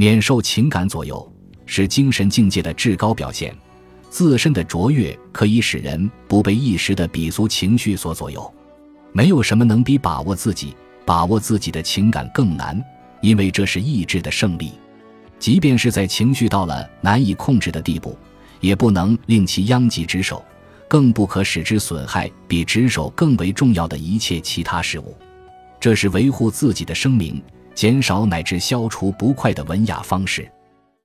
免受情感左右，是精神境界的至高表现。自身的卓越可以使人不被一时的鄙俗情绪所左右。没有什么能比把握自己、把握自己的情感更难，因为这是意志的胜利。即便是在情绪到了难以控制的地步，也不能令其殃及职守，更不可使之损害比职守更为重要的一切其他事物。这是维护自己的声明、减少乃至消除不快的文雅方式。